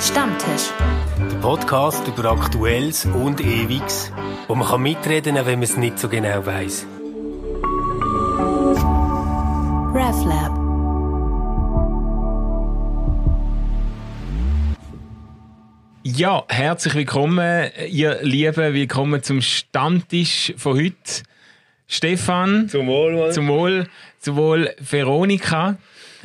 Stammtisch. Der Podcast über Aktuelles und Ewiges, wo man kann mitreden kann, wenn man es nicht so genau weiß. RevLab. Ja, herzlich willkommen, ihr Lieben. Willkommen zum Stammtisch von heute. Stefan. Zum Wohl, Mann. Zum Wohl. Zum Wohl, Veronika.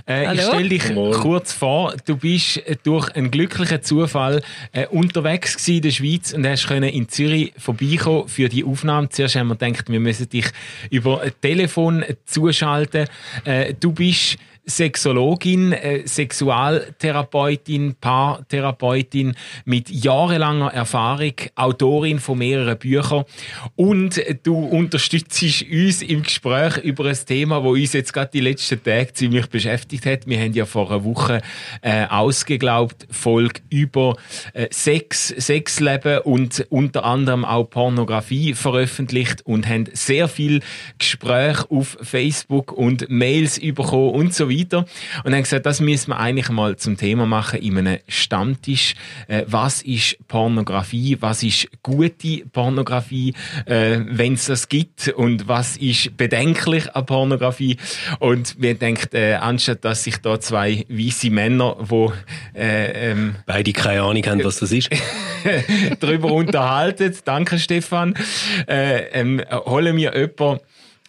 Äh, ich stelle dich Moin. kurz vor. Du bist äh, durch einen glücklichen Zufall äh, unterwegs gewesen in der Schweiz und hast können in Zürich vorbeikommen für die Aufnahme. Zuerst haben wir gedacht, wir müssen dich über ein Telefon zuschalten. Äh, du bist Sexologin, äh, Sexualtherapeutin, Paartherapeutin mit jahrelanger Erfahrung, Autorin von mehreren Büchern und du unterstützt uns im Gespräch über ein Thema, das uns jetzt gerade die letzten Tage ziemlich beschäftigt hat. Wir haben ja vor einer Woche äh, ausgeglaubt Folge über äh, Sex, Sexleben und unter anderem auch Pornografie veröffentlicht und haben sehr viel Gespräche auf Facebook und Mails bekommen und so weiter. Und haben gesagt, das müssen wir eigentlich mal zum Thema machen in einem Stammtisch. Äh, was ist Pornografie? Was ist gute Pornografie, äh, wenn es das gibt? Und was ist bedenklich an Pornografie? Und wir denken, äh, anstatt dass sich da zwei weiße Männer, wo äh, ähm, Beide keine Ahnung haben, was das ist. darüber unterhalten. Danke, Stefan. Äh, ähm, holen wir jemanden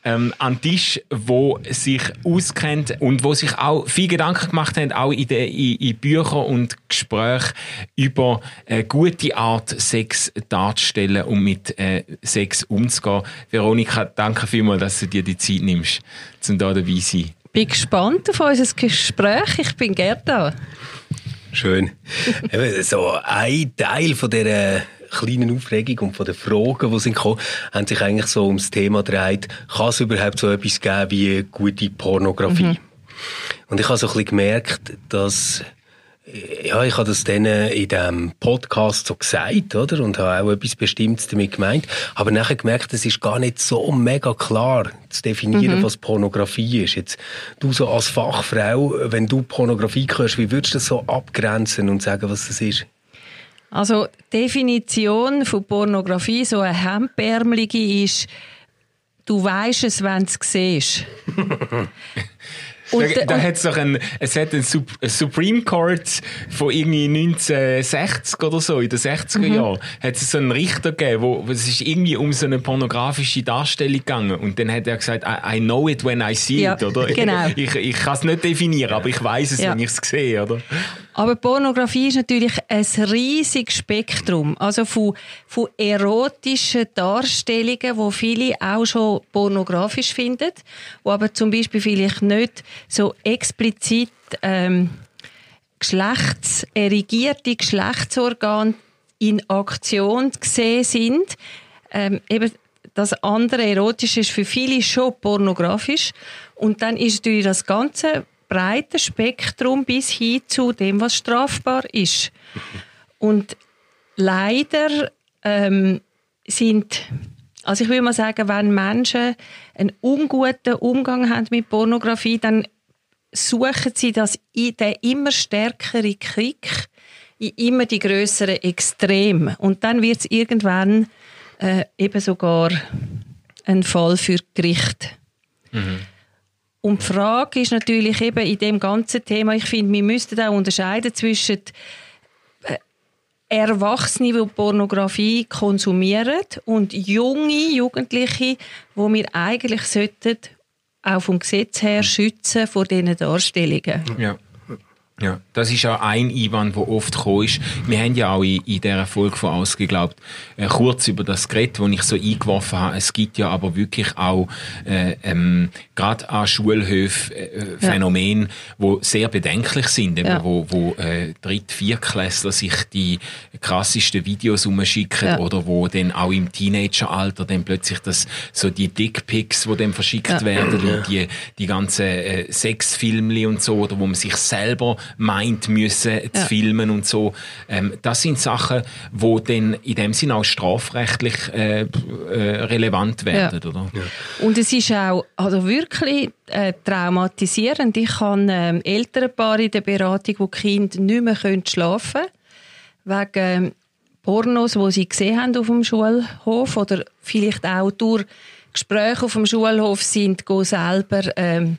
ähm, an den Tisch, wo sich auskennt und wo sich auch viel Gedanken gemacht haben, auch in, de, in, in Büchern und Gesprächen über äh, gute Art, Sex darzustellen und mit äh, Sex umzugehen. Veronika, danke vielmals, dass du dir die Zeit nimmst, um da dabei zu sein. bin gespannt auf unser Gespräch. Ich bin gerne da. Schön. So ein Teil von dieser kleinen Aufregung und von den Fragen, die sind gekommen, haben sich eigentlich so ums Thema gedreht, kann es überhaupt so etwas geben wie gute Pornografie? Und ich habe so ein bisschen gemerkt, dass ja, ich habe das dann in diesem Podcast so gesagt, oder? Und habe auch etwas Bestimmtes damit gemeint. Aber nachher gemerkt, es ist gar nicht so mega klar zu definieren, was Pornografie ist. Jetzt, du so als Fachfrau, wenn du Pornografie hörst, wie würdest du das so abgrenzen und sagen, was das ist? Also Definition von Pornografie, so eine hemdärmelige, ist, du weißt es, wenn du es siehst. Und, da da und- hat's doch ein, es hat einen Sup ein Supreme Court von irgendwie 1960 oder so, in den 60er Mhm. Jahren, hat es so einen Richter gegeben, wo, wo es ist irgendwie um so eine pornografische Darstellung gegangen und dann hat er gesagt, I, I know it when I see Ja, it, oder? genau. Ich, ich kann es nicht definieren, aber ich weiß es, Ja. wenn ich es sehe, oder? Aber Pornografie ist natürlich ein riesiges Spektrum. Also von, von erotischen Darstellungen, wo viele auch schon pornografisch finden, wo aber zum Beispiel vielleicht nicht so explizit ähm, geschlechtserregierte Geschlechtsorgane in Aktion gesehen sind. Ähm, eben das andere Erotische ist für viele schon pornografisch. Und dann ist natürlich das ganze breite Spektrum bis hin zu dem, was strafbar ist. Und leider ähm, sind, also ich würde mal sagen, wenn Menschen einen unguten Umgang haben mit Pornografie, dann suchen sie das, den immer stärkere Kick in immer die größeren Extreme. Und dann wird es irgendwann äh, eben sogar ein Fall für Gericht. Und die Frage ist natürlich eben in dem ganzen Thema, ich finde, wir müssten auch unterscheiden zwischen Erwachsene, die Pornografie konsumieren und junge Jugendliche, wo wir eigentlich sollten auch vom Gesetz her schützen vor diesen Darstellungen. Ja. Ja, das ist auch ein Einwand, der oft gekommen ist. Wir haben ja auch in, in dieser Folge von ausgeglaubt, äh, kurz über das Gerät, das ich so eingeworfen habe. Es gibt ja aber wirklich auch äh, ähm, gerade an Schulhöfen äh, Phänomene, die sehr bedenklich sind, eben, Ja. wo, wo äh, Dritt-, Viertklässler sich die krassesten Videos umschicken Ja. oder wo dann auch im Teenageralter dann plötzlich das, so die Dickpics, die dann verschickt Ja. werden und die, die ganzen äh, Sexfilmli und so, oder wo man sich selber meint müssen zu Ja. filmen und so. Ähm, das sind Sachen, wo dann in dem Sinn auch strafrechtlich äh, äh, relevant werden, oder? Und es ist auch also wirklich äh, traumatisierend. Ich habe ähm, Elternpaare in der Beratung, wo die Kinder nicht mehr können schlafen können. wegen Pornos, wo sie gesehen haben auf dem Schulhof oder vielleicht auch durch Gespräche auf dem Schulhof sind, go selber ähm,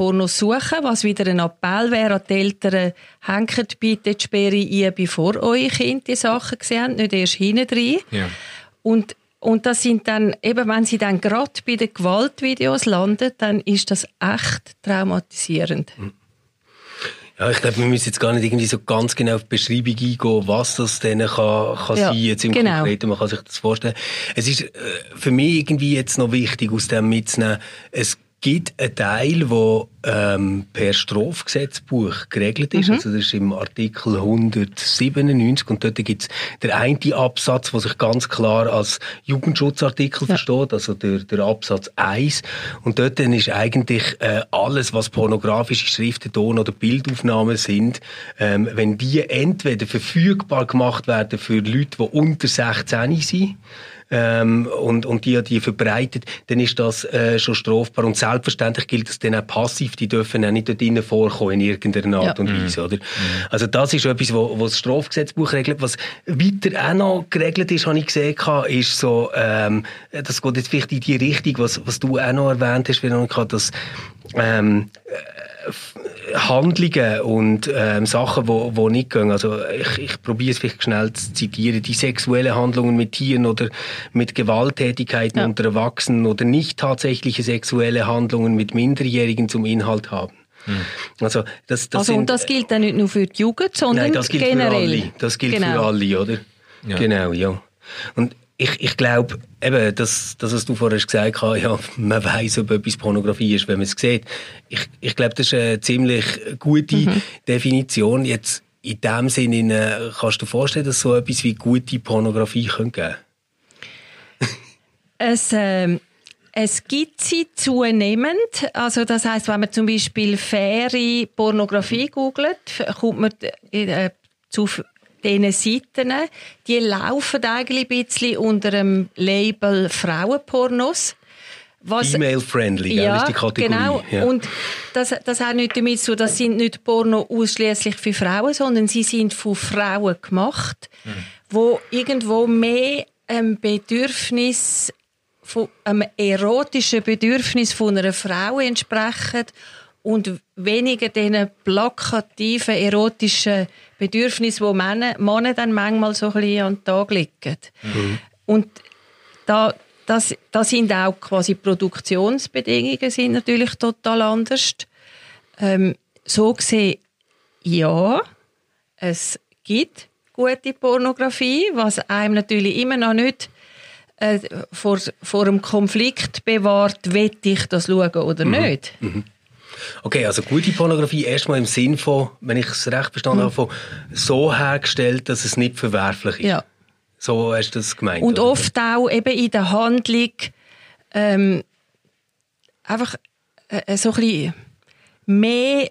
Pornos suchen, was wieder ein Appell wäre an die Eltern, hängt bitte die Sperre ein, bevor eure Kinder die Sachen gesehen haben, nicht erst hinten drin. Ja. Und, und das sind dann, eben wenn sie dann gerade bei den Gewaltvideos landen, dann ist das echt traumatisierend. Ja, ich glaube, wir müssen jetzt gar nicht irgendwie so ganz genau auf die Beschreibung eingehen, was das denn kann, kann Ja, sein, jetzt im genau. Konkreten. Man kann sich das vorstellen. Es ist äh, für mich irgendwie jetzt noch wichtig, aus dem mitzunehmen, es gibt einen Teil, der ähm, per Strafgesetzbuch geregelt ist. Also das ist im Artikel 197 und dort gibt es der eine Absatz, der sich ganz klar als Jugendschutzartikel versteht, also der, der Absatz 1. Und dort dann ist eigentlich äh, alles, was pornografische Schriften, Ton- oder Bildaufnahmen sind, ähm, wenn die entweder verfügbar gemacht werden für Leute, die unter 16 sind, ähm, und, und die, die verbreitet, dann ist das äh, schon strafbar. Und selbstverständlich gilt das dann auch passiv, die dürfen auch nicht dort drinnen vorkommen in irgendeiner Art Ja. und Weise. Oder? Also das ist etwas, wo das Strafgesetzbuch regelt. Was weiter auch noch geregelt ist, habe ich gesehen, ist so, ähm, das geht jetzt vielleicht in die Richtung, was, was du auch noch erwähnt hast, Veronika, dass ähm, Handlungen und ähm, Sachen, wo, wo nicht gehen. Also ich, ich probiere es vielleicht schnell zu zitieren. Die sexuelle Handlungen mit Tieren oder mit Gewalttätigkeiten Ja. unter Erwachsenen oder nicht tatsächliche sexuelle Handlungen mit Minderjährigen zum Inhalt haben. Also das, das also, sind, und das gilt dann nicht nur für die Jugend, sondern Nein, das gilt generell. für alle. Das gilt genau. für alle, oder? Ja. Genau, ja. Und ich, ich glaube, eben, das, das, was du vorher gesagt hast, ja, man weiß, ob etwas Pornografie ist, wenn man es sieht. Ich, ich glaube, das ist eine ziemlich gute Mhm. Definition. Jetzt, in dem Sinne, kannst du dir vorstellen, dass es so etwas wie gute Pornografie könnte geben Es, ähm, es gibt sie zunehmend. Also das heißt, wenn man zum Beispiel faire Pornografie googelt, kommt man äh, zu diesen Seiten. Die laufen eigentlich ein bisschen unter dem Label Frauenpornos. Was, Female-friendly, gell, ist die Kategorie. Genau. Ja. Und das, das hat nicht damit zu, das sind nicht Porno ausschließlich für Frauen, sondern sie sind von Frauen gemacht, wo irgendwo mehr ein Bedürfnis von einem erotischen Bedürfnis von einer Frau entsprechen und weniger diesen plakativen erotischen Bedürfnissen, wo Männer, Männer dann manchmal so ein bisschen an den Tag legen. Und da, das, da sind auch quasi Produktionsbedingungen sind natürlich total anders. Ähm, so gesehen, ja, es gibt gute Pornografie, was einem natürlich immer noch nicht äh, vor, vor einem Konflikt bewahrt, will ich das schauen oder nicht. Okay, also gute Pornografie erstmal im Sinn von, wenn ich es recht verstanden habe, von so hergestellt, dass es nicht verwerflich ist. Ja. So hast du das gemeint? Und oder? oft auch eben in der Handlung ähm, einfach äh, so ein bisschen mehr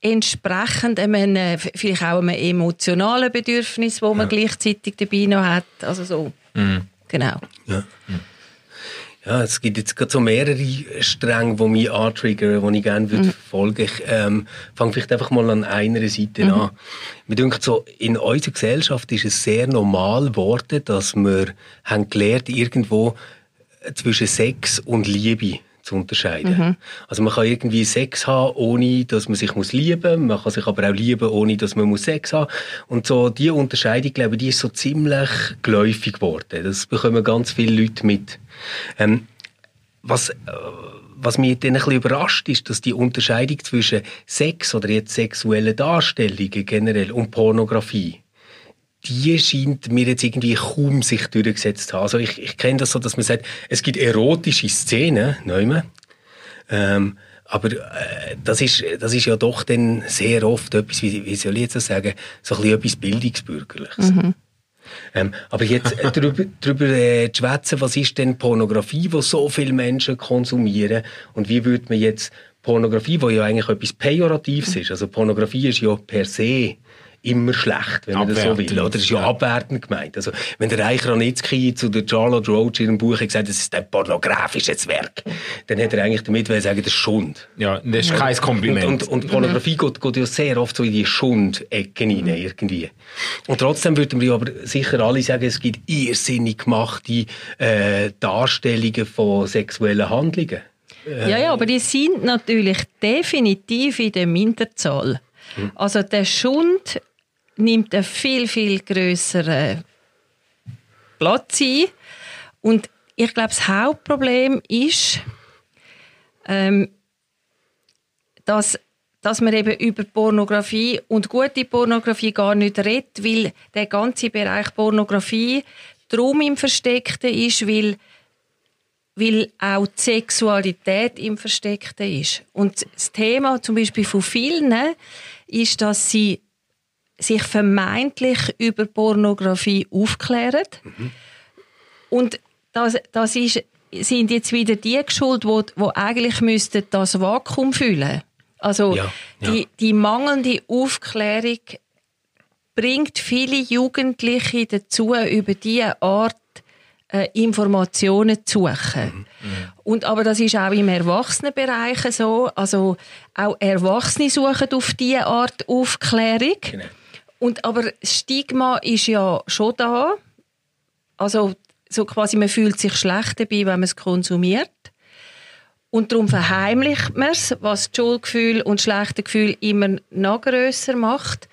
entsprechend einem, äh, vielleicht auch einem emotionalen Bedürfnis, wo man gleichzeitig dabei noch hat. Also so. Genau. Ja. Ja, es gibt jetzt gerade so mehrere Stränge, die mich antriggern, die ich gerne würde verfolgen Ich ähm, fange vielleicht einfach mal an einer Seite an. Mir denkt so, in unserer Gesellschaft ist es sehr normal geworden, dass wir haben gelernt, irgendwo zwischen Sex und Liebe zu unterscheiden. Also man kann irgendwie Sex haben, ohne dass man sich muss lieben. Man kann sich aber auch lieben, ohne dass man muss Sex haben. Und so die Unterscheidung, glaube ich, die ist so ziemlich geläufig geworden. Das bekommen ganz viele Leute mit. Ähm, was, äh, was mich dann ein bisschen überrascht, ist, dass die Unterscheidung zwischen Sex oder jetzt sexuellen Darstellungen generell und Pornografie, die scheint mir jetzt irgendwie kaum sich durchgesetzt zu haben. Also ich, ich kenne das so, dass man sagt, es gibt erotische Szenen, nicht ähm, aber äh, das, ist, das ist ja doch dann sehr oft etwas, wie, wie soll ich jetzt das sagen, so ein bisschen etwas Bildungsbürgerliches. Ähm, aber jetzt äh, darüber, darüber äh, zu schwätzen, was ist denn Pornografie, die so viele Menschen konsumieren und wie würde man jetzt Pornografie, wo ja eigentlich etwas Pejoratives ist, also Pornografie ist ja per se immer schlecht, wenn man das so will. Oder? Das ist ja, ja. abwertend gemeint. Also, wenn der Reich Ranitzky zu der Charlotte Roach in ihrem Buch gesagt das ist ein pornografisches Werk, dann hat er eigentlich damit sagen, das ist Schund. Ja, das ist kein Kompliment. Und, und, und Pornografie mhm. geht, geht ja sehr oft so in die Schund-Ecken rein, irgendwie. Und trotzdem würden wir aber sicher alle sagen, es gibt irrsinnig gemachte äh, Darstellungen von sexuellen Handlungen. Ja, ja, aber die sind natürlich definitiv in der Minderzahl. Hm. Also der Schund nimmt einen viel, viel größeren Platz ein. Und ich glaube, das Hauptproblem ist, ähm, dass, dass man eben über Pornografie und gute Pornografie gar nicht redet, weil der ganze Bereich Pornografie drum im Versteckten ist, weil weil auch die Sexualität im Versteckten ist. Und das Thema zum Beispiel von vielen ist, dass sie sich vermeintlich über Pornografie aufklären. Mhm. Und das, das ist, sind jetzt wieder die geschuld, die, die eigentlich müssten das Vakuum füllen Also ja, ja. Die, die mangelnde Aufklärung bringt viele Jugendliche dazu, über diese Art äh, Informationen zu suchen. Mhm. Und, aber das ist auch im Erwachsenenbereich so. Also auch Erwachsene suchen auf diese Art Aufklärung. Genau. Und, aber das Stigma ist ja schon da. Also so quasi, man fühlt sich schlecht dabei, wenn man es konsumiert. Und darum verheimlicht man es, was das Schuldgefühl und das schlechte Gefühl immer noch grösser macht.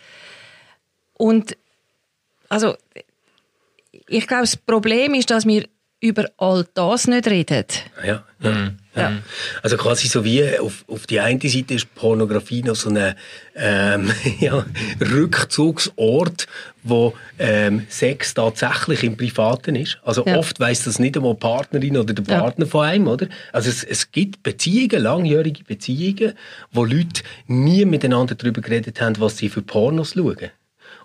Und also ich glaube, das Problem ist, dass wir über all das nicht reden. Ja, ja, mhm. Ja. Also quasi so wie auf, auf die eine Seite ist Pornografie noch so ein ähm, ja, Rückzugsort, wo ähm, Sex tatsächlich im Privaten ist. Also ja. oft weiß das nicht einmal die Partnerin oder der Partner ja. von einem, oder? Also es, es gibt Beziehungen, langjährige Beziehungen, wo Leute nie miteinander darüber geredet haben, was sie für Pornos schauen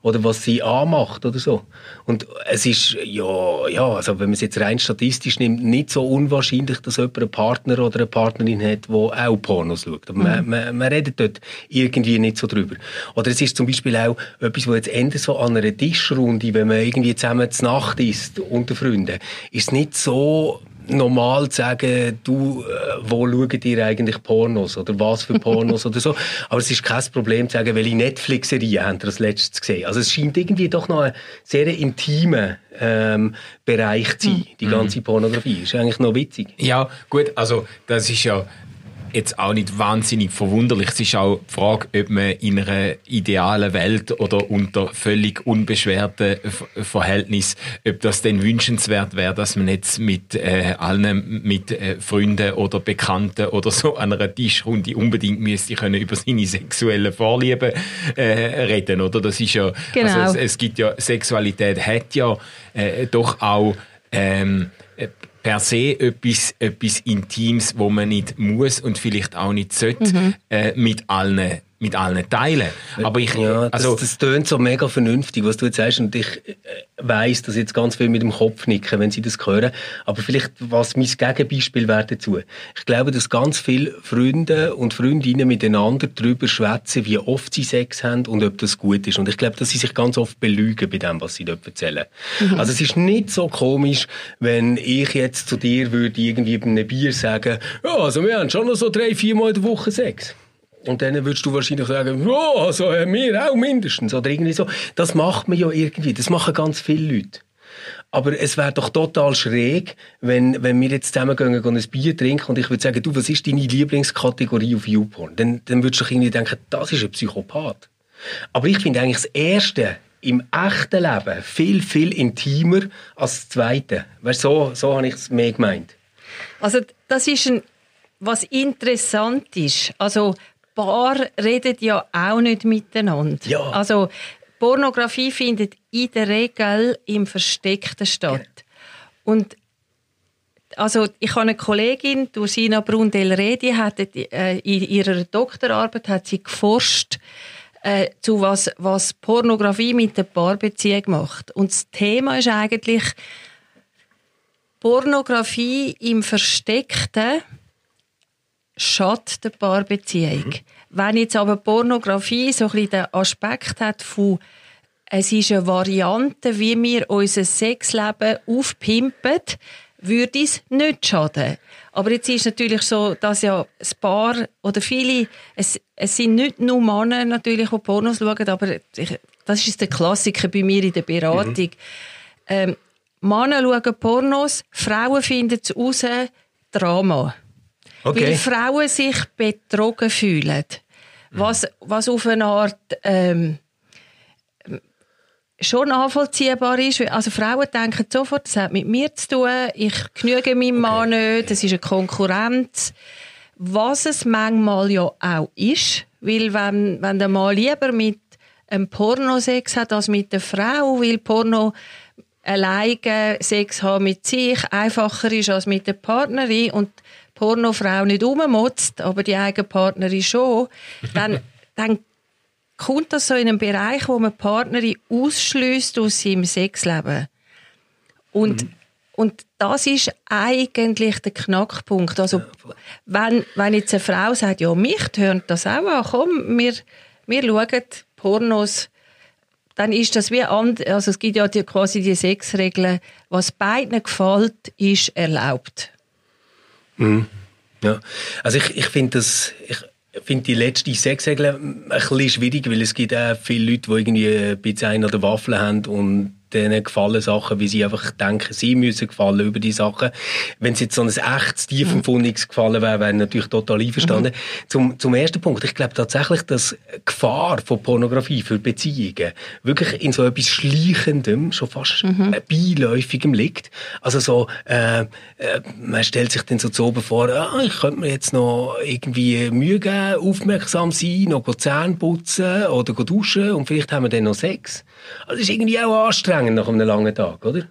oder was sie anmacht oder so. Und es ist, ja, ja, also wenn man es jetzt rein statistisch nimmt, nicht so unwahrscheinlich, dass jemand einen Partner oder eine Partnerin hat, der auch Pornos schaut. Aber mhm. man, man, man redet dort irgendwie nicht so drüber. Oder es ist zum Beispiel auch etwas, wo jetzt Ende so an einer Tischrunde, wenn man irgendwie zusammen zur Nacht isst unter Freunden, ist nicht so normal zu sagen, du, äh, wo schaut ihr eigentlich Pornos oder was für Pornos oder so. Aber es ist kein Problem zu sagen, welche Netflix-Serie habt ihr das letztes gesehen. Also es scheint irgendwie doch noch ein sehr intimer ähm, Bereich zu sein, die ganze mhm. Pornografie. Ist eigentlich noch witzig. Ja, gut, also das ist ja jetzt auch nicht wahnsinnig verwunderlich. Es ist auch die Frage, ob man in einer idealen Welt oder unter völlig unbeschwerten Verhältnissen, ob das denn wünschenswert wäre, dass man jetzt mit äh, allen, mit äh, Freunden oder Bekannten oder so an einer Tischrunde unbedingt müsste können über seine sexuellen Vorlieben äh, reden, oder? Das ist ja, genau. also es, es gibt ja, Sexualität hat ja äh, doch auch ähm, per se etwas, etwas Intimes, wo man nicht muss und vielleicht auch nicht sollte, mhm. äh, mit allen mit allen Teilen. Aber ich, ja, das, also, das tönt so mega vernünftig, was du jetzt sagst, und ich äh, weiss, dass jetzt ganz viel mit dem Kopf nicken, wenn sie das hören. Aber vielleicht, was mein Gegenbeispiel wäre dazu. Ich glaube, dass ganz viele Freunde und Freundinnen miteinander darüber schwätzen, wie oft sie Sex haben und ob das gut ist. Und ich glaube, dass sie sich ganz oft belügen bei dem, was sie dort erzählen. Mhm. Also es ist nicht so komisch, wenn ich jetzt zu dir würde irgendwie bei einem Bier sagen, ja, also wir haben schon noch so drei, vier Mal in der Woche Sex. Und dann würdest du wahrscheinlich sagen, oh, also mir auch mindestens. Oder irgendwie so. Das macht man ja irgendwie. Das machen ganz viele Leute. Aber es wäre doch total schräg, wenn, wenn wir jetzt zusammen gehen, gehen ein Bier trinken und ich würde sagen, du, was ist deine Lieblingskategorie auf YouPorn? Dann, dann würdest du irgendwie denken, das ist ein Psychopath. Aber ich finde eigentlich das Erste im echten Leben viel, viel intimer als das Zweite. Weißt, so, so habe ich es mehr gemeint. Also das ist ein, was interessant ist. Also Paar reden ja auch nicht miteinander. Ja. Also Pornografie findet in der Regel im Versteckten statt. Ja. Und also ich habe eine Kollegin, Ursina Brundel-Redi, hat äh, in ihrer Doktorarbeit hat sie geforscht, äh, zu was, was Pornografie mit der Paarbeziehung macht. Und das Thema ist eigentlich Pornografie im Versteckten schadet der Paarbeziehung. Mhm. Wenn jetzt aber Pornografie so ein bisschen den Aspekt hat von es ist eine Variante, wie wir unser Sexleben aufpimpen, würde es nicht schaden. Aber jetzt ist natürlich so, dass ja das Paar oder viele, es, es sind nicht nur Männer natürlich, die Pornos schauen, aber ich, das ist der Klassiker bei mir in der Beratung. Mhm. Ähm, Männer schauen Pornos, Frauen finden es raus, Drama. Okay. Weil Frauen sich betrogen fühlen. Was, was auf eine Art ähm, schon nachvollziehbar ist. Also Frauen denken sofort, das hat mit mir zu tun, ich genüge meinem Mann nicht, das ist eine Konkurrenz. Was es manchmal ja auch ist, weil wenn, wenn der Mann lieber mit einem Pornosex hat als mit der Frau, weil Porno alleine Sex haben mit sich einfacher ist als mit der Partnerin und Pornofrau nicht ummotzt, aber die eigene Partnerin schon, dann, dann kommt das so in einen Bereich, wo man die Partnerin ausschließt aus seinem Sexleben. Und, mhm. und das ist eigentlich der Knackpunkt. Also, wenn, wenn jetzt eine Frau sagt, ja, mich hört das auch an, komm, wir, wir schauen Pornos, dann ist das wie anders. Also, es gibt ja die, quasi die Sexregeln. Was beiden gefällt, ist erlaubt. Mhm. Ja, also ich, ich finde das, ich, finde die letzte Sexregel ein bisschen schwierig, weil es gibt auch viele Leute, die irgendwie ein bisschen eine oder Waffeln haben und denen gefallen Sachen, wie sie einfach denken, sie müssen gefallen über die Sachen. Wenn es jetzt so ein echtes, tiefempfundiges gefallen wäre, wäre ich natürlich total einverstanden. Mhm. Zum, zum ersten Punkt, ich glaube tatsächlich, dass Gefahr von Pornografie für Beziehungen wirklich in so etwas Schleichendem, schon fast mhm. Beiläufigem liegt. Also so, äh, äh, man stellt sich dann so zu oben vor, ah, ich könnte mir jetzt noch irgendwie Mühe geben, aufmerksam sein, noch Zähne putzen oder duschen und vielleicht haben wir dann noch Sex. Also das ist irgendwie auch anstrengend nach einem langen Tag, oder?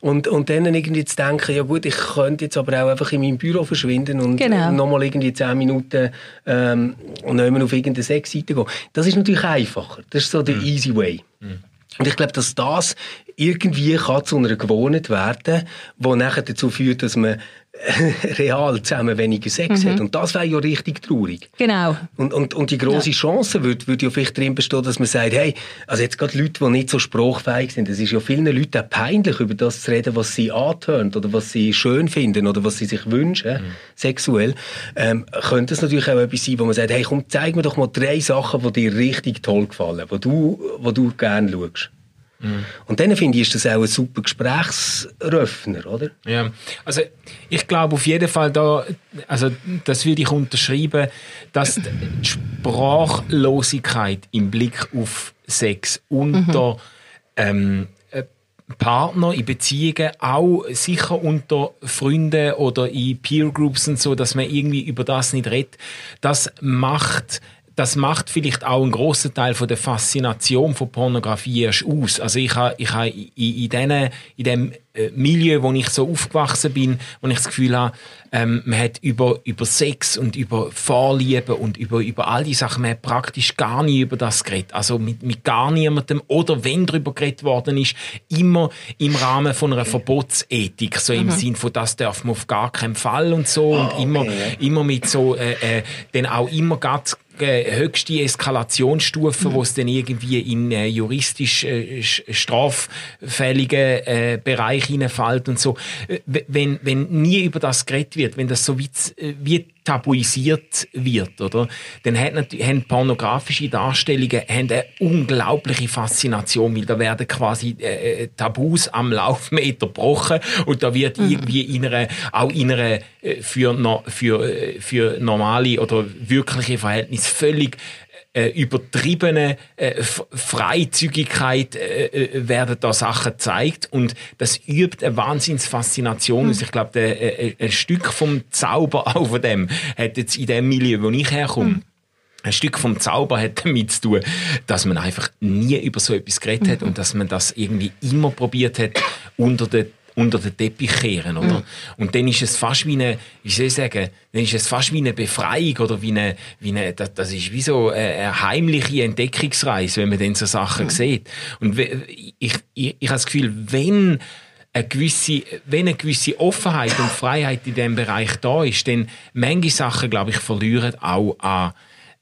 Und, und dann irgendwie zu denken, ja gut, ich könnte jetzt aber auch einfach in meinem Büro verschwinden und genau. nochmal irgendwie zehn Minuten ähm, und nicht mehr auf irgendeine Sexseite gehen. Das ist natürlich einfacher. Das ist so der mhm. easy way. Mhm. Und ich glaube, dass das irgendwie kann zu einer Gewohnheit werden, die nachher dazu führt, dass man real zusammen weniger Sex mhm. hat. Und das wäre ja richtig traurig. Genau. Und, und, und die grosse ja. Chance würde, würde ja vielleicht darin bestehen, dass man sagt, hey, also jetzt gerade Leute, die nicht so spruchfähig sind, es ist ja vielen Leuten auch peinlich, über das zu reden, was sie antönt oder was sie schön finden oder was sie sich wünschen, mhm. sexuell, ähm, könnte es natürlich auch etwas sein, wo man sagt, hey, komm, zeig mir doch mal drei Sachen, die dir richtig toll gefallen, wo du, wo du gerne schaust. Mhm. Und dann finde ich, ist das auch ein super Gesprächsröffner, oder? Ja, also ich glaube auf jeden Fall da, also das würde ich unterschreiben, dass die Sprachlosigkeit im Blick auf Sex unter mhm. ähm, äh, Partner in Beziehungen, auch sicher unter Freunden oder in Peer Groups und so, dass man irgendwie über das nicht redet, das macht das macht vielleicht auch einen grossen Teil von der Faszination von Pornografie aus. Also ich habe ich ha in, in, denen, in dem äh, Milieu, wo ich so aufgewachsen bin, wo ich das Gefühl habe, ähm, man hat über, über Sex und über Vorliebe und über, über all die Sachen, man hat praktisch gar nie über das geredet. Also mit, mit gar niemandem oder wenn darüber geredet worden ist, immer im Rahmen von einer Verbotsethik, so im mhm. Sinn von das darf man auf gar keinen Fall und so oh, und okay. immer, immer mit so, äh, äh, dann auch immer ganz äh, höchste Eskalationsstufe, mhm. wo es dann irgendwie in äh, juristisch äh, straffällige äh, Bereich hineinfällt und so. Äh, wenn, wenn nie über das geredet wird, wenn das so wie, äh, wie tabuisiert wird, oder? Dann hat haben pornografische Darstellungen haben eine unglaubliche Faszination, weil da werden quasi äh, Tabus am Laufmeter gebrochen und da wird mhm. irgendwie in einer, auch in einer für, für, für normale oder wirkliche Verhältnisse völlig äh, übertriebene äh, Freizügigkeit äh, äh, werden da Sachen gezeigt und das übt eine Wahnsinnsfaszination. Mhm. Ich glaube, äh, ein Stück vom Zauber auch von dem hat jetzt in dem Milieu, wo ich herkomme, mhm. Ein Stück vom Zauber hat damit zu tun, dass man einfach nie über so etwas geredet hat mhm. und dass man das irgendwie immer probiert hat, unter den unter den Teppich kehren, oder? Mhm. Und dann ist es fast wie eine, wie soll ich sagen, dann ist es fast wie eine Befreiung oder wie eine, wie eine das, das ist wie so eine heimliche Entdeckungsreise, wenn man dann so Sachen mhm. sieht. Und ich, ich, ich habe das Gefühl, wenn eine gewisse, wenn eine gewisse Offenheit und Freiheit in diesem Bereich da ist, dann manche Sachen, glaube ich, verlieren auch an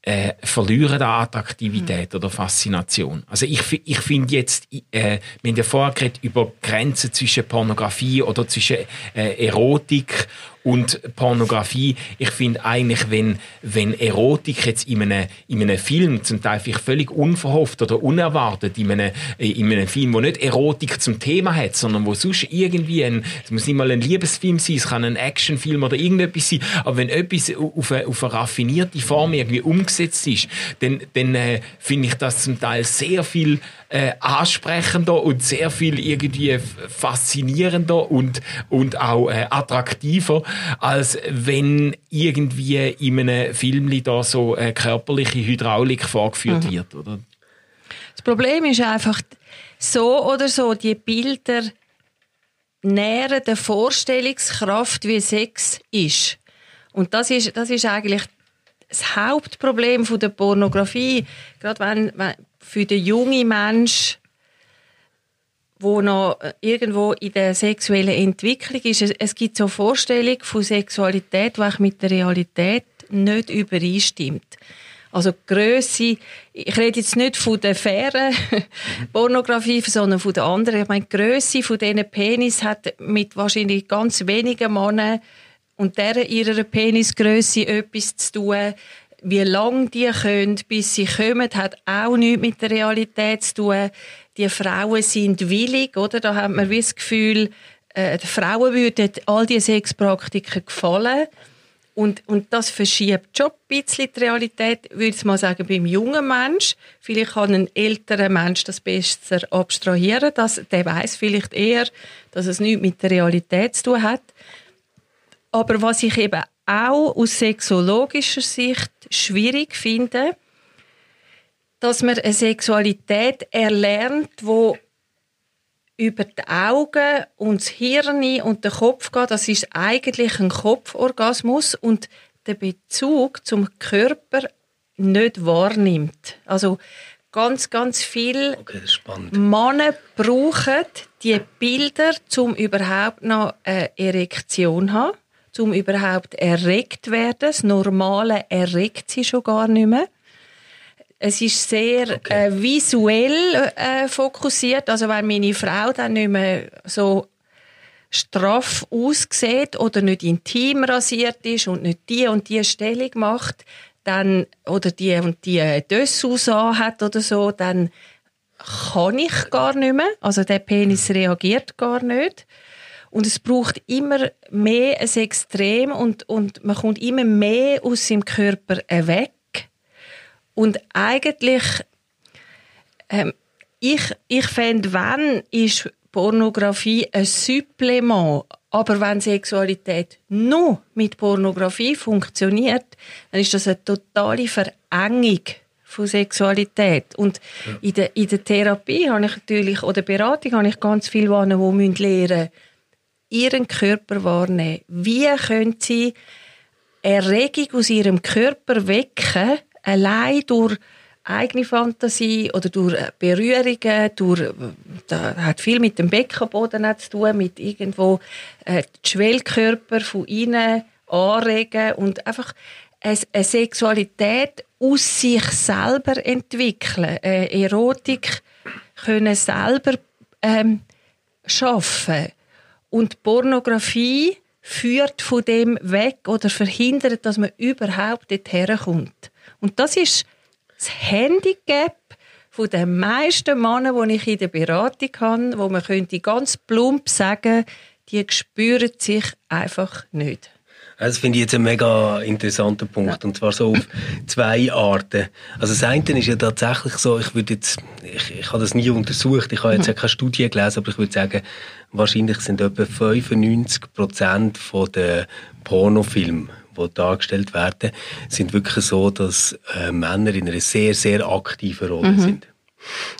äh, verlieren an Attraktivität oder Faszination. Also ich, ich finde jetzt, äh, wir haben ja vorher geredet über Grenzen zwischen Pornografie oder zwischen äh, Erotik und Pornografie. Ich finde eigentlich, wenn, wenn Erotik jetzt in einem, in einem Film, zum Teil vielleicht völlig unverhofft oder unerwartet, in einem, in einem Film, wo nicht Erotik zum Thema hat, sondern wo sonst irgendwie ein, es muss nicht mal ein Liebesfilm sein, es kann ein Actionfilm oder irgendetwas sein, aber wenn etwas auf eine, auf eine raffinierte Form irgendwie umgesetzt ist, dann, dann äh, finde ich das zum Teil sehr viel äh, ansprechender und sehr viel irgendwie faszinierender und, und auch äh, attraktiver, als wenn irgendwie in einem Film da so äh, körperliche Hydraulik vorgeführt mhm. wird, oder? Das Problem ist einfach, so oder so, die Bilder nähren der Vorstellungskraft, wie Sex ist. Und das ist, das ist eigentlich das Hauptproblem von der Pornografie. Gerade wenn, wenn für den jungen Mensch, wo noch irgendwo in der sexuellen Entwicklung ist, es gibt so Vorstellungen von Sexualität, die mit der Realität nicht übereinstimmt. Also Größe, ich rede jetzt nicht von der fairen Pornografie, sondern von der anderen. Ich meine, die Größe von diesen Penis hat mit wahrscheinlich ganz wenigen Männern und deren ihrer Penisgröße etwas zu tun wie lange die können, bis sie kommen, hat auch nichts mit der Realität zu tun. Die Frauen sind willig, oder? Da hat man wie das Gefühl, äh, den Frauen würden all diese Sexpraktiken gefallen. Und, und das verschiebt schon ein bisschen die Realität, würde ich mal sagen, beim jungen Mensch. Vielleicht kann ein älterer Mensch das besser abstrahieren. Das, der weiß vielleicht eher, dass es nichts mit der Realität zu tun hat. Aber was ich eben auch aus sexologischer Sicht schwierig finde, dass man eine Sexualität erlernt, wo über die Augen und das Hirn und den Kopf geht. Das ist eigentlich ein Kopforgasmus und der Bezug zum Körper nicht wahrnimmt. Also ganz, ganz viele okay, Männer brauchen die Bilder, um überhaupt noch eine Erektion zu haben um überhaupt erregt werden. Das Normale erregt sie schon gar nicht mehr. Es ist sehr okay. äh, visuell äh, fokussiert. Also wenn meine Frau dann nicht mehr so straff aussieht oder nicht intim rasiert ist und nicht die und die Stellung macht, dann, oder die und die Dessous hat oder so, dann kann ich gar nicht mehr. Also der Penis reagiert gar nicht. Und es braucht immer mehr ein Extrem und, und man kommt immer mehr aus seinem Körper weg. Und eigentlich, ähm, ich, ich fände, wenn, ist Pornografie ein Supplement. Aber wenn Sexualität nur mit Pornografie funktioniert, dann ist das eine totale Verengung von Sexualität. Und ja. in, der, in der Therapie habe ich natürlich, oder Beratung habe ich ganz viele, die lernen müssen, ihren Körper wahrnehmen. Wie können sie Erregung aus ihrem Körper wecken, allein durch eigene Fantasie oder durch Berührungen, durch, das hat viel mit dem Beckenboden zu tun, mit irgendwo äh, Schwellkörper von innen anregen und einfach eine, eine Sexualität aus sich selber entwickeln, eine Erotik können selber ähm, schaffen und Pornografie führt von dem weg oder verhindert, dass man überhaupt dorthin kommt. Und das ist das Handicap von den meisten Männern, die ich in der Beratung habe, wo man könnte ganz plump sagen, die spüren sich einfach nicht. Das finde ich jetzt einen mega interessanten Punkt. Und zwar so auf zwei Arten. Also das eine ist ja tatsächlich so, ich würde jetzt, ich, ich habe das nie untersucht, ich habe jetzt mhm. keine Studie gelesen, aber ich würde sagen, wahrscheinlich sind etwa 95 Prozent der Pornofilme, die dargestellt werden, sind wirklich so, dass äh, Männer in einer sehr, sehr aktiven Rolle mhm. sind.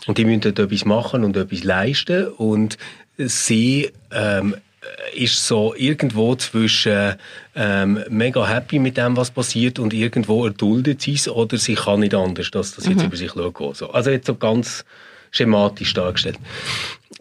Und die müssen dort etwas machen und etwas leisten und sie ähm, ist so irgendwo zwischen ähm, mega happy mit dem, was passiert und irgendwo erduldet sie es oder sie kann nicht anders, dass das jetzt mhm. über sich schaut. So. Also jetzt so ganz schematisch dargestellt.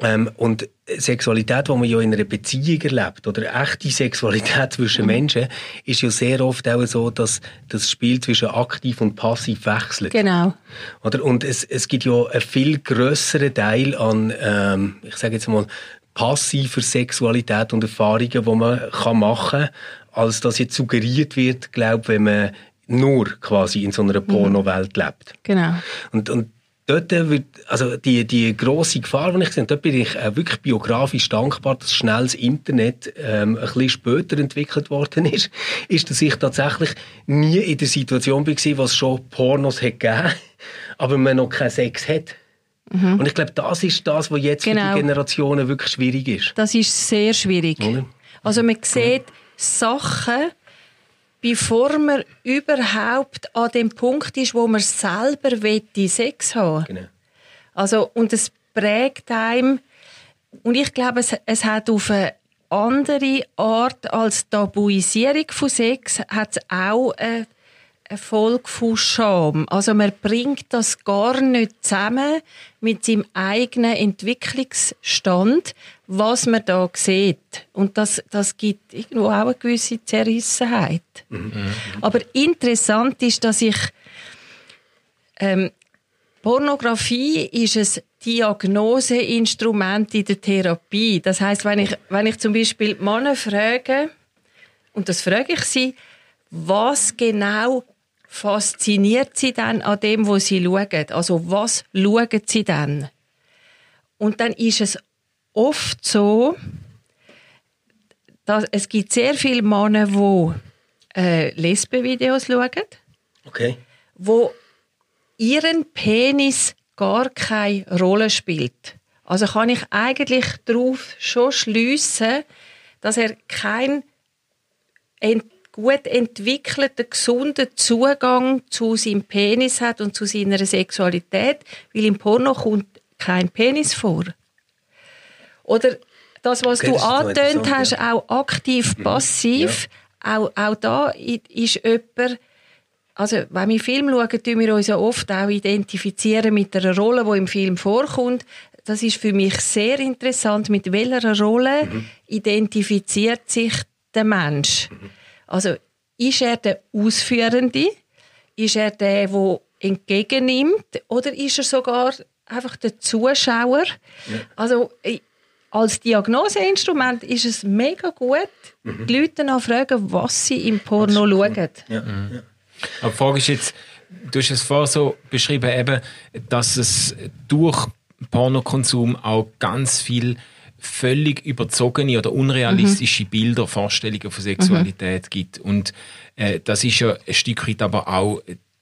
Ähm, und Sexualität, die man ja in einer Beziehung erlebt, oder echte Sexualität zwischen Mhm. Menschen, ist ja sehr oft auch so, dass das Spiel zwischen aktiv und passiv wechselt. Genau. Oder? Und es, es gibt ja einen viel grösseren Teil an, ähm, ich sage jetzt mal, passiver Sexualität und Erfahrungen, die man kann machen kann, als dass jetzt suggeriert wird, glaube wenn man nur quasi in so einer Pornowelt lebt. Genau. Und, und dort wird, also die, die grosse Gefahr, die ich sehe, und dort bin ich auch wirklich biografisch dankbar, dass schnell das Internet ähm, ein bisschen später entwickelt worden ist, ist, dass ich tatsächlich nie in der Situation war, was schon Pornos hat gegeben, aber man noch keinen Sex hat. Und ich glaube, das ist das, was jetzt für Genau. die Generationen wirklich schwierig ist. Das ist sehr schwierig. Oder? Also man sieht Sachen, bevor man überhaupt an dem Punkt ist, wo man selber wette Sex haben. Genau. Also und es prägt einem und ich glaube, es, es hat auf eine andere Art als Tabuisierung von Sex hat es auch eine, eine Folge von Scham. Also man bringt das gar nicht zusammen mit seinem eigenen Entwicklungsstand, was man da sieht. Und das, das gibt irgendwo auch eine gewisse Zerrissenheit. Aber interessant ist, dass ich ähm, Pornografie ist ein Diagnoseinstrument in der Therapie. Das heißt, wenn ich, wenn ich zum Beispiel Männer frage, und das frage ich sie, was genau fasziniert sie dann an dem, wo sie schauen? Also was schauen sie dann? Und dann ist es oft so, dass es gibt sehr viele Männer, die äh, Lesbenvideos schauen Okay. wo ihren Penis gar keine Rolle spielt. Also kann ich eigentlich darauf schon schliessen, dass er keinen ent gut entwickelten, gesunden Zugang zu seinem Penis hat und zu seiner Sexualität, weil im Porno kommt kein Penis vor. Oder das, was Okay, du angetönt hast, ja. auch aktiv, passiv, auch, auch da ist jemand, also wenn wir Film schauen, tun wir uns ja oft auch identifizieren mit einer Rolle, die im Film vorkommt. Das ist für mich sehr interessant, mit welcher Rolle Mhm. identifiziert sich der Mensch. Also ist er der Ausführende? Ist er der, der entgegennimmt? Oder ist er sogar einfach der Zuschauer? Also ich- als Diagnoseinstrument ist es mega gut, die Leute nachfragen, was sie im Porno schauen. Ja. Aber die Frage ist jetzt, du hast es vorher so beschrieben, eben, dass es durch Pornokonsum auch ganz viel völlig überzogene oder unrealistische Bilder, Vorstellungen von Sexualität gibt. Und äh, das ist ja ein Stück weit aber auch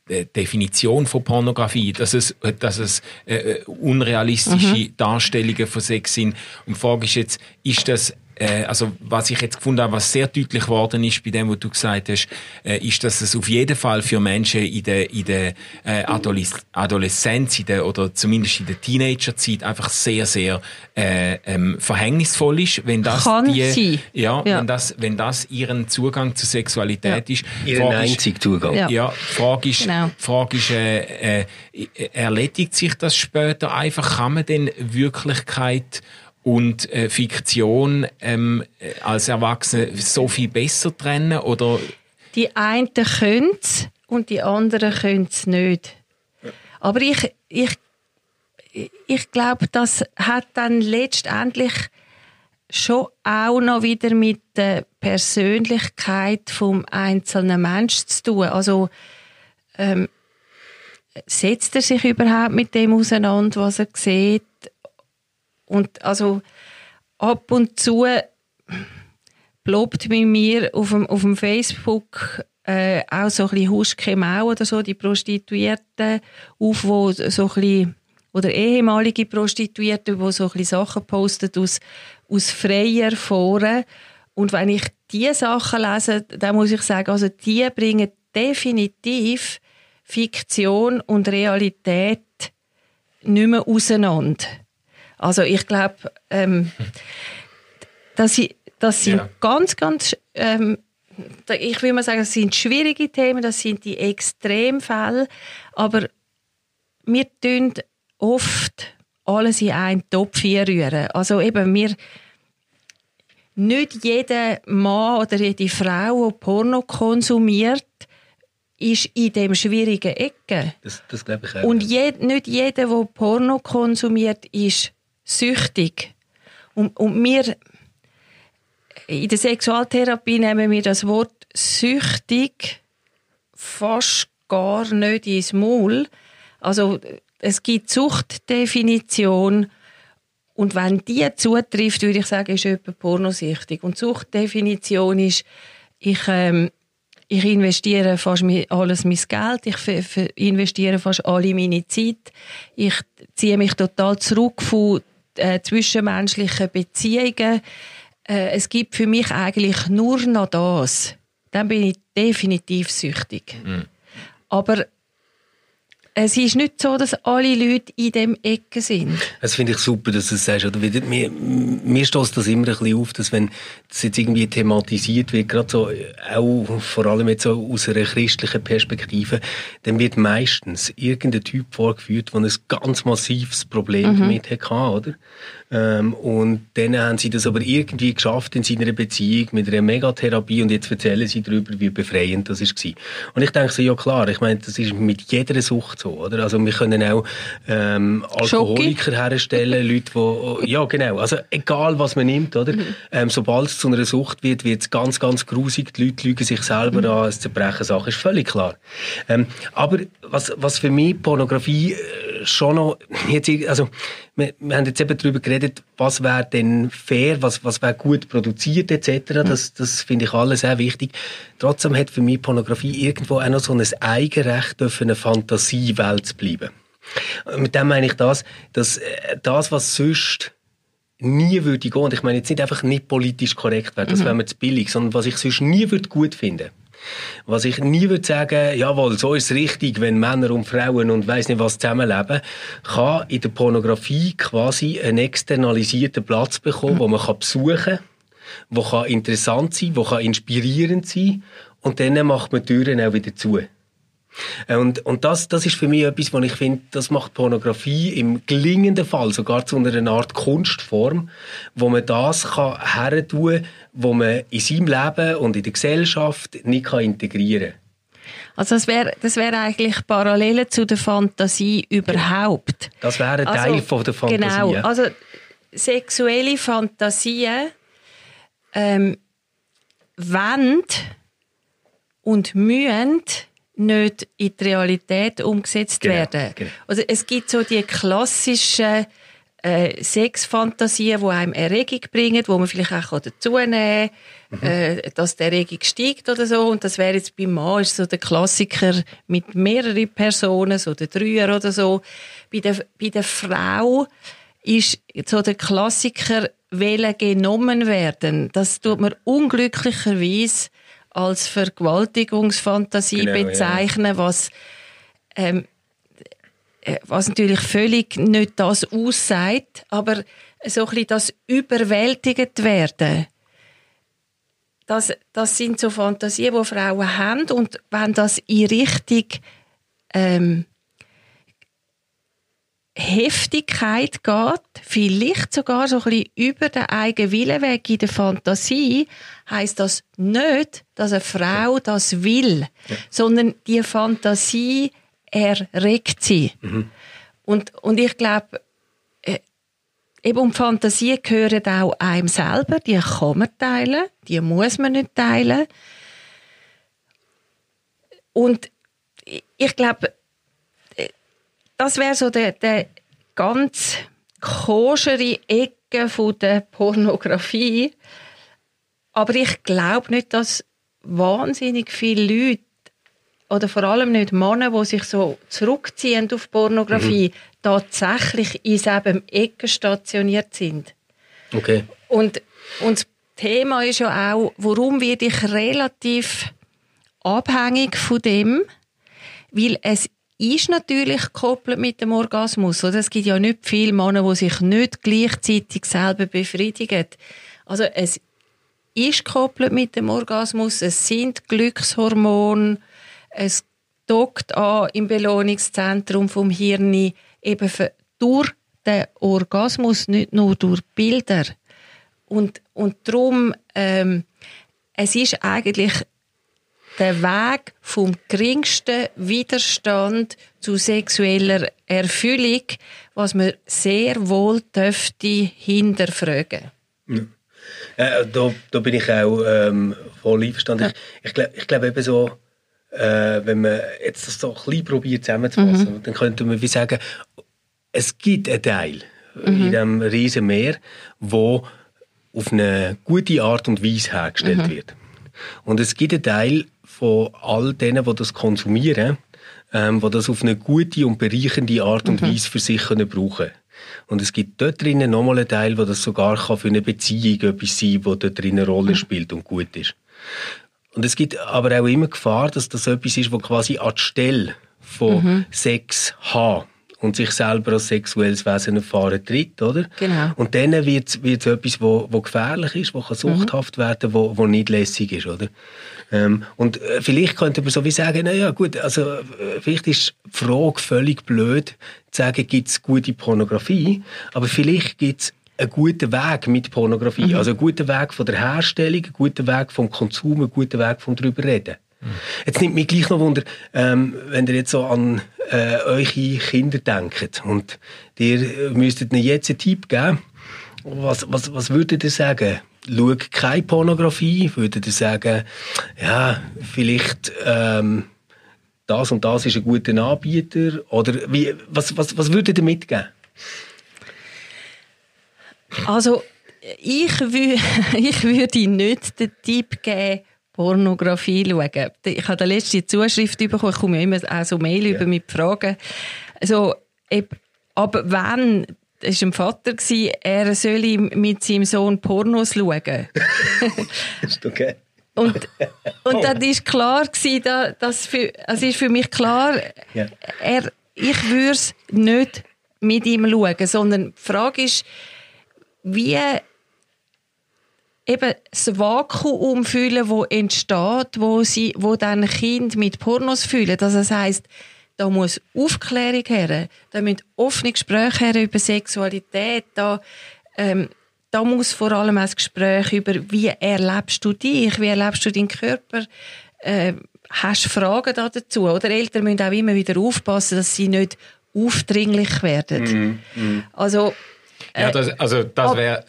die Definition von Pornografie, dass es, dass es äh, unrealistische Darstellungen von Sex sind. Und die Frage ist jetzt, ist das äh, also was ich jetzt gefunden habe, was sehr deutlich geworden ist bei dem, was du gesagt hast, äh, ist, dass es auf jeden Fall für Menschen in der, in der äh, Adolesz Adoleszenz in der, oder zumindest in der Teenagerzeit einfach sehr, sehr äh, ähm, verhängnisvoll ist, wenn das Kann die. Ja, Ja. Wenn, das, wenn das ihren Zugang zur Sexualität ist. Die Ihren Frage ist- einzigen Zugang. Ja. ja, Frage ist, Genau. die Frage ist äh, äh, erledigt sich das später einfach? Kann man denn Wirklichkeit und äh, Fiktion ähm, äh, als Erwachsene so viel besser trennen? Oder Die einen können es und die anderen können es nicht. Aber ich, ich, ich glaube, das hat dann letztendlich schon auch noch wieder mit der Persönlichkeit vom einzelnen Menschen zu tun. Also ähm, setzt er sich überhaupt mit dem auseinander, was er sieht? Und also ab und zu ploppt bei mir auf dem, auf dem Facebook äh, auch so ein bisschen Huschke Mau oder so, die Prostituierten auf, wo so ein bisschen, oder ehemalige Prostituierte, die so ein bisschen Sachen posten aus, aus freier Foren. Und wenn ich diese Sachen lese, dann muss ich sagen, also die bringen definitiv Fiktion und Realität nicht mehr auseinander. Also ich glaube, ähm, das, sind- das sind Ja. ganz, ganz, ähm, ich will mal sagen, das sind schwierige Themen, das sind die Extremfälle, aber wir tun oft alles in einen Topf rühren. Also eben, wir, nicht jeder Mann oder jede Frau, die Porno konsumiert, ist in dem schwierigen Ecke. Das, das glaube ich auch. Und je, nicht jeder, der Porno konsumiert, ist süchtig. Und, und wir, in der Sexualtherapie nehmen wir das Wort süchtig fast gar nicht ins Maul. Also, es gibt Suchtdefinition und wenn die zutrifft, würde ich sagen, ist jemand pornosüchtig. Und Suchtdefinition ist, ich, ähm, ich investiere fast alles mein Geld, ich investiere fast alle meine Zeit, ich ziehe mich total zurück von äh, zwischenmenschlichen Beziehungen. Äh, es gibt für mich eigentlich nur noch das. Dann bin ich definitiv süchtig. Mhm. Aber es ist nicht so, dass alle Leute in dem Ecke sind. Das finde ich super, dass du das sagst. Oder mir, mir stößt das immer ein bisschen auf, dass wenn das jetzt irgendwie thematisiert wird, gerade so, auch vor allem jetzt so aus einer christlichen Perspektive, dann wird meistens irgendein Typ vorgeführt, der ein ganz massives Problem mhm. damit hatte, oder? Ähm, und dann haben sie das aber irgendwie geschafft in seiner Beziehung mit einer Megatherapie und jetzt erzählen sie darüber, wie befreiend das war. Und ich denke so, ja klar, ich meine, das ist mit jeder Sucht so, oder? Also wir können auch ähm, Alkoholiker Schoki. herstellen, Leute, die, ja genau, also egal was man nimmt, oder? Mhm. Ähm, Sobald es zu einer Sucht wird, wird es ganz, ganz grusig, die Leute lügen sich selber mhm. an, es zerbrechen Sachen, ist völlig klar. Ähm, aber was, was für mich Pornografie äh, schon noch, jetzt, also wir, wir haben jetzt eben darüber geredet, was wäre denn fair, was, was wäre gut produziert etc. Mhm. Das, das finde ich alles sehr wichtig. Trotzdem hat für mich Pornografie irgendwo auch noch so ein Eigenrecht, auf eine Fantasiewelt zu bleiben. Mit dem meine ich das, dass äh, das, was sonst nie würde gehen, und ich meine jetzt nicht einfach nicht politisch korrekt wäre, das mhm. wäre mir zu billig, sondern was ich sonst nie würde gut finden was ich nie würde sagen, jawohl, so ist es richtig, wenn Männer und Frauen und weiß nicht was zusammenleben, kann in der Pornografie quasi einen externalisierten Platz bekommen, wo man kann besuchen kann, wo kann interessant sein, wo kann inspirierend sein und dann macht man die Türen auch wieder zu. Und, und das, das ist für mich etwas, was ich finde, das macht Pornografie im gelingenden Fall sogar zu einer Art Kunstform, wo man das kann hertun kann, wo man in seinem Leben und in der Gesellschaft nicht kann integrieren kann. Also das wäre das wär eigentlich Parallele zu der Fantasie überhaupt. Das wäre ein Teil also, von der Fantasie. Genau, also sexuelle Fantasien ähm, wollen und müssen nicht in die Realität umgesetzt genau, werden. Genau. Also es gibt so die klassischen äh, Sexfantasien, die einem Erregung bringen, wo man vielleicht auch dazu nehmen kann, mhm. äh, dass die Erregung steigt oder so. Und das wäre jetzt beim Mann ist so der Klassiker mit mehreren Personen, so der Dreier oder so. Bei der, bei der Frau ist so der Klassiker Wählen genommen werden. Das tut man unglücklicherweise als Vergewaltigungsfantasie genau, bezeichnen, ja. was, ähm, äh, was natürlich völlig nicht das aussagt, aber so ein bisschen das überwältigend werden. Das, das sind so Fantasien, die Frauen haben und wenn das in Richtung ähm, Heftigkeit geht, vielleicht sogar so ein bisschen über den eigenen Willen weg in der Fantasie, heißt das nicht, dass eine Frau das will, ja. sondern die Fantasie erregt sie. Mhm. Und, und ich glaube, äh, eben um Fantasien gehören auch einem selber, die kann man teilen, die muss man nicht teilen. Und ich glaube, das wäre so der, der ganz koschere Ecke von der Pornografie. Aber ich glaube nicht, dass wahnsinnig viele Leute oder vor allem nicht Männer, die sich so zurückziehen auf Pornografie, mhm. tatsächlich in selben Ecken stationiert sind. Okay. Und, und das Thema ist ja auch, warum werde ich relativ abhängig von dem, weil es ist natürlich gekoppelt mit dem Orgasmus. Oder? Es gibt ja nicht viele Männer, die sich nicht gleichzeitig selber befriedigen. Also es ist gekoppelt mit dem Orgasmus. Es sind Glückshormone. Es dockt an im Belohnungszentrum vom Hirn eben durch den Orgasmus nicht nur durch Bilder. Und, und darum, ähm, es ist eigentlich der Weg vom geringsten Widerstand zu sexueller Erfüllung, was man sehr wohl dürfte hinterfragen. Äh, da, da bin ich auch ähm, voll einverstanden. Ja. Ich, ich glaube ich glaub eben so, äh, wenn man jetzt das so ein bisschen probiert zusammenzufassen, mhm. dann könnte man wie sagen, es gibt einen Teil mhm. in diesem riesen Meer, wo auf eine gute Art und Weise hergestellt mhm. wird. Und es gibt einen Teil von all denen, die das konsumieren, ähm, die das auf eine gute und bereichernde Art und mhm. Weise für sich können brauchen Und es gibt dort drinnen nochmal einen Teil, wo das sogar kann für eine Beziehung etwas sein kann, dort drinnen eine Rolle mhm. spielt und gut ist. Und es gibt aber auch immer Gefahr, dass das etwas ist, was quasi an die Stelle von mhm. Sex haben und sich selber als sexuelles Wesen erfahren tritt, oder? Genau. Und dann wird es etwas, wo, wo gefährlich ist, wo kann suchthaft mhm. werden, wo, wo nicht lässig ist, oder? Ähm, und äh, vielleicht könnte man so wie sagen, na ja, gut, also äh, vielleicht ist die Frage völlig blöd, zu sagen, gibt es gute Pornografie, aber vielleicht gibt es einen guten Weg mit Pornografie, mhm. also einen guten Weg von der Herstellung, einen guten Weg vom Konsum, einen guten Weg vom drüber reden. Jetzt nimmt mich gleich noch Wunder, ähm, wenn ihr jetzt so an äh, eure Kinder denkt und ihr müsstet ihnen jetzt einen Tipp geben, was, was, was würdet ihr sagen? Schau keine Pornografie? Würdet ihr sagen, ja, vielleicht ähm, das und das ist ein guter Anbieter? Oder wie, was, was, was würdet ihr mitgeben? Also, ich, wü ich würde nicht den Tipp geben, Pornografie schauen. Ich habe die letzte Zuschrift bekommen, ich komme ja immer auch so Mail ja. über mit Fragen. Also, aber wenn, das war ein Vater, er soll mit seinem Sohn Pornos schauen. ist okay. Und, und dann war klar, dass für, also ist für mich klar, ja. er, ich würde es nicht mit ihm schauen, sondern die Frage ist, wie eben das Vakuum fühlen, wo entsteht, wo sie, wo dann Kind mit Pornos fühlen. Also das heißt, da muss Aufklärung her, da müssen offene Gespräche her über Sexualität, da, ähm, da muss vor allem ein Gespräch über, wie erlebst du dich, wie erlebst du deinen Körper, äh, hast Fragen dazu, oder Eltern müssen auch immer wieder aufpassen, dass sie nicht aufdringlich werden. Mm, mm. Also ja, das, also das wäre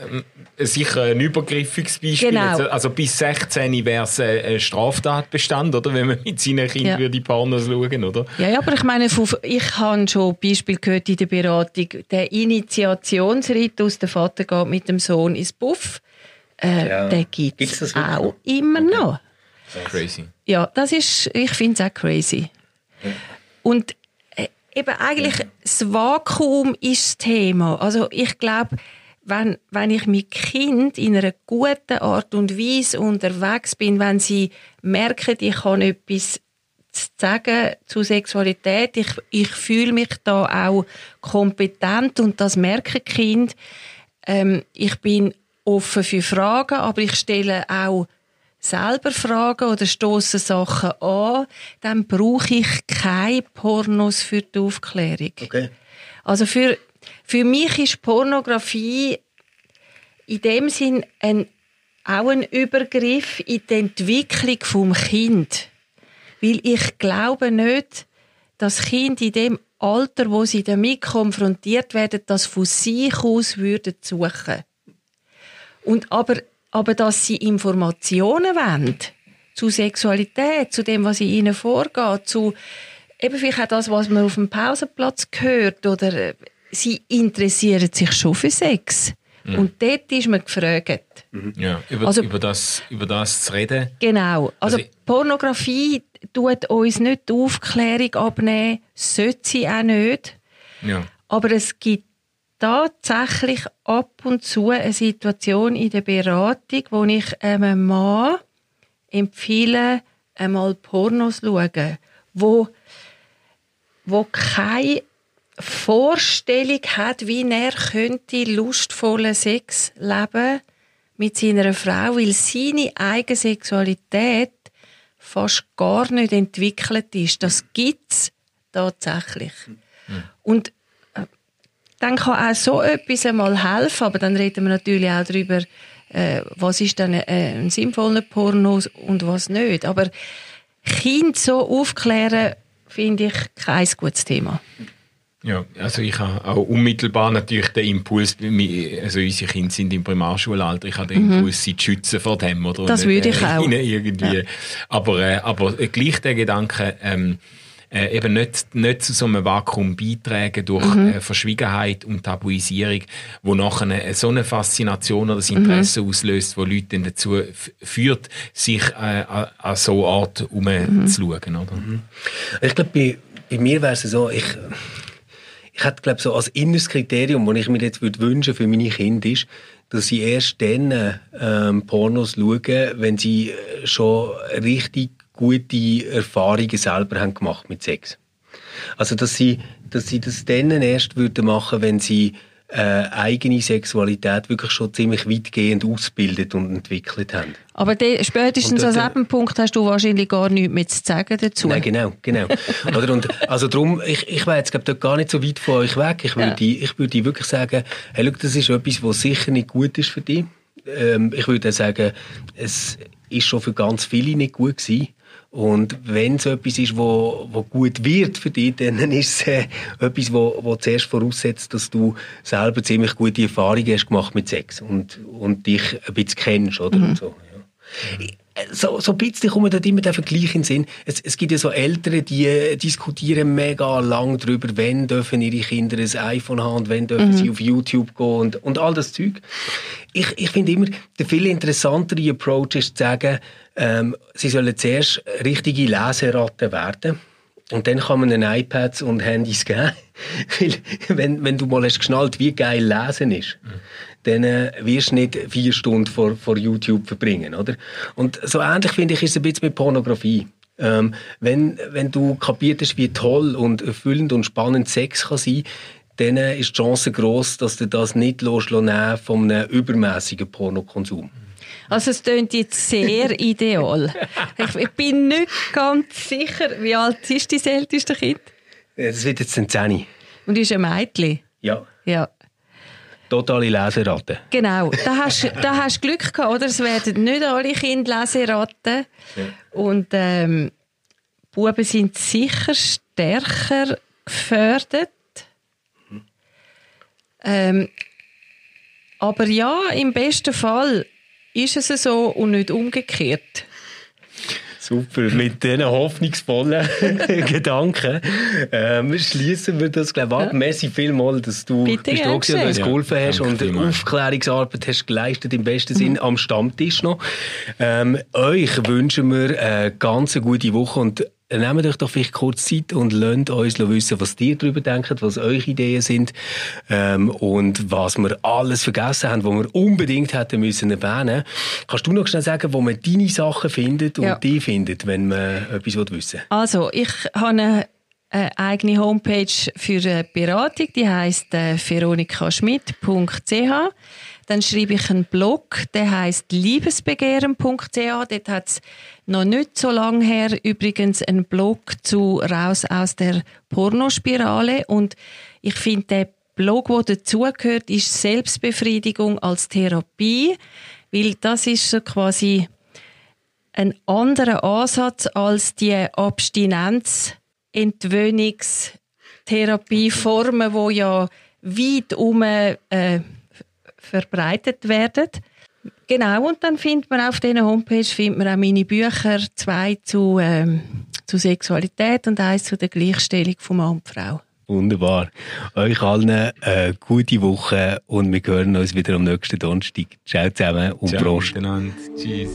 äh, sicher ein übergriffiges Beispiel. Genau. Also bis 16 wäre es ein Straftatbestand, oder? Wenn man mit seinen Kindern ja. die Pornos schauen, oder? Ja, ja, aber ich meine, ich habe schon Beispiel gehört in der Beratung, der Initiationsritt aus der Vater geht mit dem Sohn ins Buff, äh, ja. den gibt es auch noch? immer okay. noch. Crazy. Ja, das ist, ich finde es auch crazy. Ja. Und eben eigentlich das Vakuum ist das Thema. Also ich glaube, wenn, wenn ich mit Kind in einer guten Art und Weise unterwegs bin, wenn sie merken, ich kann etwas zu sagen zu Sexualität, ich, ich fühle mich da auch kompetent und das merken Kind. Ähm, ich bin offen für Fragen, aber ich stelle auch selber fragen oder stoßen Sachen an, dann brauche ich keine Pornos für die Aufklärung. Okay. Also für, für mich ist Pornografie in dem Sinn ein, auch ein Übergriff in die Entwicklung vom Kind. Weil ich glaube nicht, dass Kind in dem Alter, wo sie damit konfrontiert werden, das von sich aus würden suchen. Und aber aber dass sie Informationen wollen zu Sexualität, zu dem, was in ihnen vorgeht, zu eben vielleicht auch das, was man auf dem Pausenplatz hört oder äh, sie interessieren sich schon für Sex. Mhm. Und dort ist man gefragt. Mhm. Ja, über, also, über, das, über das zu reden. Genau. Also, also Pornografie tut uns nicht die Aufklärung abnehmen, sollte sie auch nicht. Ja. Aber es gibt tatsächlich ab und zu eine Situation in der Beratung, wo ich einem Mann empfehle, einmal Pornos zu schauen, wo, wo keine Vorstellung hat, wie er könnte lustvollen Sex leben mit seiner Frau, weil seine eigene Sexualität fast gar nicht entwickelt ist. Das gibt es tatsächlich. Mhm. Und dann kann auch so etwas einmal helfen, aber dann reden wir natürlich auch darüber, äh, was ist dann äh, ein sinnvoller Porno und was nicht. Aber Kind so aufklären, finde ich kein gutes Thema. Ja, also ich habe auch unmittelbar natürlich den Impuls, also unsere Kinder sind im Primarschulalter, ich habe den Impuls, sie zu schützen vor dem. Oder? Das würde ich auch. Irgendwie. Ja. Aber, äh, aber gleich der Gedanke, ähm, äh, eben nicht, nicht zu so einem Vakuum beitragen durch mhm. äh, Verschwiegenheit und Tabuisierung, wo nachher eine, so eine Faszination oder das Interesse mhm. auslöst, wo Leute dann dazu führt, sich äh, an, an so eine Art umzuschauen. Mhm. Oder? Mhm. Ich glaube, bei, bei mir wäre es so, ich, ich hätte, glaube so als inneres Kriterium, das ich mir jetzt würde wünschen für meine Kinder ist, dass sie erst dann ähm, Pornos schauen, wenn sie schon richtig gute Erfahrungen selber haben gemacht mit Sex. Also, dass sie, dass sie das dann erst würden machen, wenn sie äh, eigene Sexualität wirklich schon ziemlich weitgehend ausgebildet und entwickelt haben. Aber de, spätestens an diesem Punkt hast du wahrscheinlich gar nichts mehr zu sagen dazu. Nein, genau, genau. Oder, und, also darum, ich, ich wäre jetzt glaub, dort gar nicht so weit von euch weg. Ich würde, ja. ich würde wirklich sagen, hey, look, das ist etwas, was sicher nicht gut ist für dich. Ähm, ich würde sagen, es ist schon für ganz viele nicht gut gewesen. Und wenn es etwas ist, wo, wo gut wird für dich, dann ist es äh, etwas, wo, wo zuerst voraussetzt, dass du selber ziemlich gute Erfahrungen hast gemacht mit Sex und, und dich ein bisschen kennst, oder? Mhm. Und so, ja. So, so ein bisschen kommt da immer der Vergleich in den Sinn. Es, es gibt ja so Eltern, die äh, diskutieren mega lang darüber, wann dürfen ihre Kinder ein iPhone haben und wann dürfen mhm. sie auf YouTube gehen und, und all das Zeug. Ich, ich finde immer, der viel interessantere Approach ist zu sagen, ähm, sie sollen zuerst richtige Leseratten werden. Und dann kann man ihnen iPads und Handys geben. Weil, wenn, wenn du mal hast geschnallt, wie geil Lesen ist, mhm. Dann wirst du nicht vier Stunden vor, vor YouTube verbringen, oder? Und so ähnlich, finde ich, ist es ein bisschen mit Pornografie. Ähm, wenn, wenn du kapiert hast, wie toll und erfüllend und spannend Sex kann sein, dann ist die Chance groß, dass du das nicht loslassen von einem übermäßigen Pornokonsum. Also es klingt jetzt sehr ideal. Ich, bin nicht ganz sicher, wie alt ist dein älteste Kind? Das wird jetzt ein Zehni. Und ist ein Mädchen? Ja. Ja. Totale Leseratten. Genau, da hast, da hast du Glück gehabt, oder? Es werden nicht alle Kinder Leseratten. Ja. Und ähm, Buben sind sicher stärker gefördert. Mhm. Ähm, aber ja, im besten Fall ist es so und nicht umgekehrt. Super, mit diesen hoffnungsvollen Gedanken ähm, schließen wir das, glaube ich, ab. Ja. Merci vielmals, dass du Bitte bist und uns geholfen hast und Aufklärungsarbeit hast geleistet, im besten mhm. Sinn am Stammtisch noch. Ähm, euch wünschen wir eine ganz gute Woche und nehmt euch doch vielleicht kurz Zeit und lasst uns wissen, was ihr darüber denkt, was eure Ideen sind ähm, und was wir alles vergessen haben, was wir unbedingt hätten müssen erwähnen. Kannst du noch schnell sagen, wo man deine Sachen findet und ja. die findet, wenn man etwas wissen will? Also, ich habe eine eine eigene Homepage für Beratung, die heißt äh, veronikaschmidt.ch. Dann schreibe ich einen Blog, der heißt liebesbegehren.ch. Dort hat es noch nicht so lange her übrigens einen Blog zu Raus aus der Pornospirale. Und ich finde, der Blog, der dazugehört, ist Selbstbefriedigung als Therapie, weil das ist so quasi ein anderer Ansatz als die Abstinenz Entwöhnungstherapieformen, wo ja weit um äh, verbreitet werden. Genau, und dann findet man auf dieser Homepage findet man auch meine Bücher, zwei zu, ähm, zu Sexualität und eins zu der Gleichstellung von Mann und Frau. Wunderbar. Euch allen eine gute Woche und wir hören uns wieder am nächsten Donnerstag. Ciao zusammen und Ciao, Prost. Tschüss.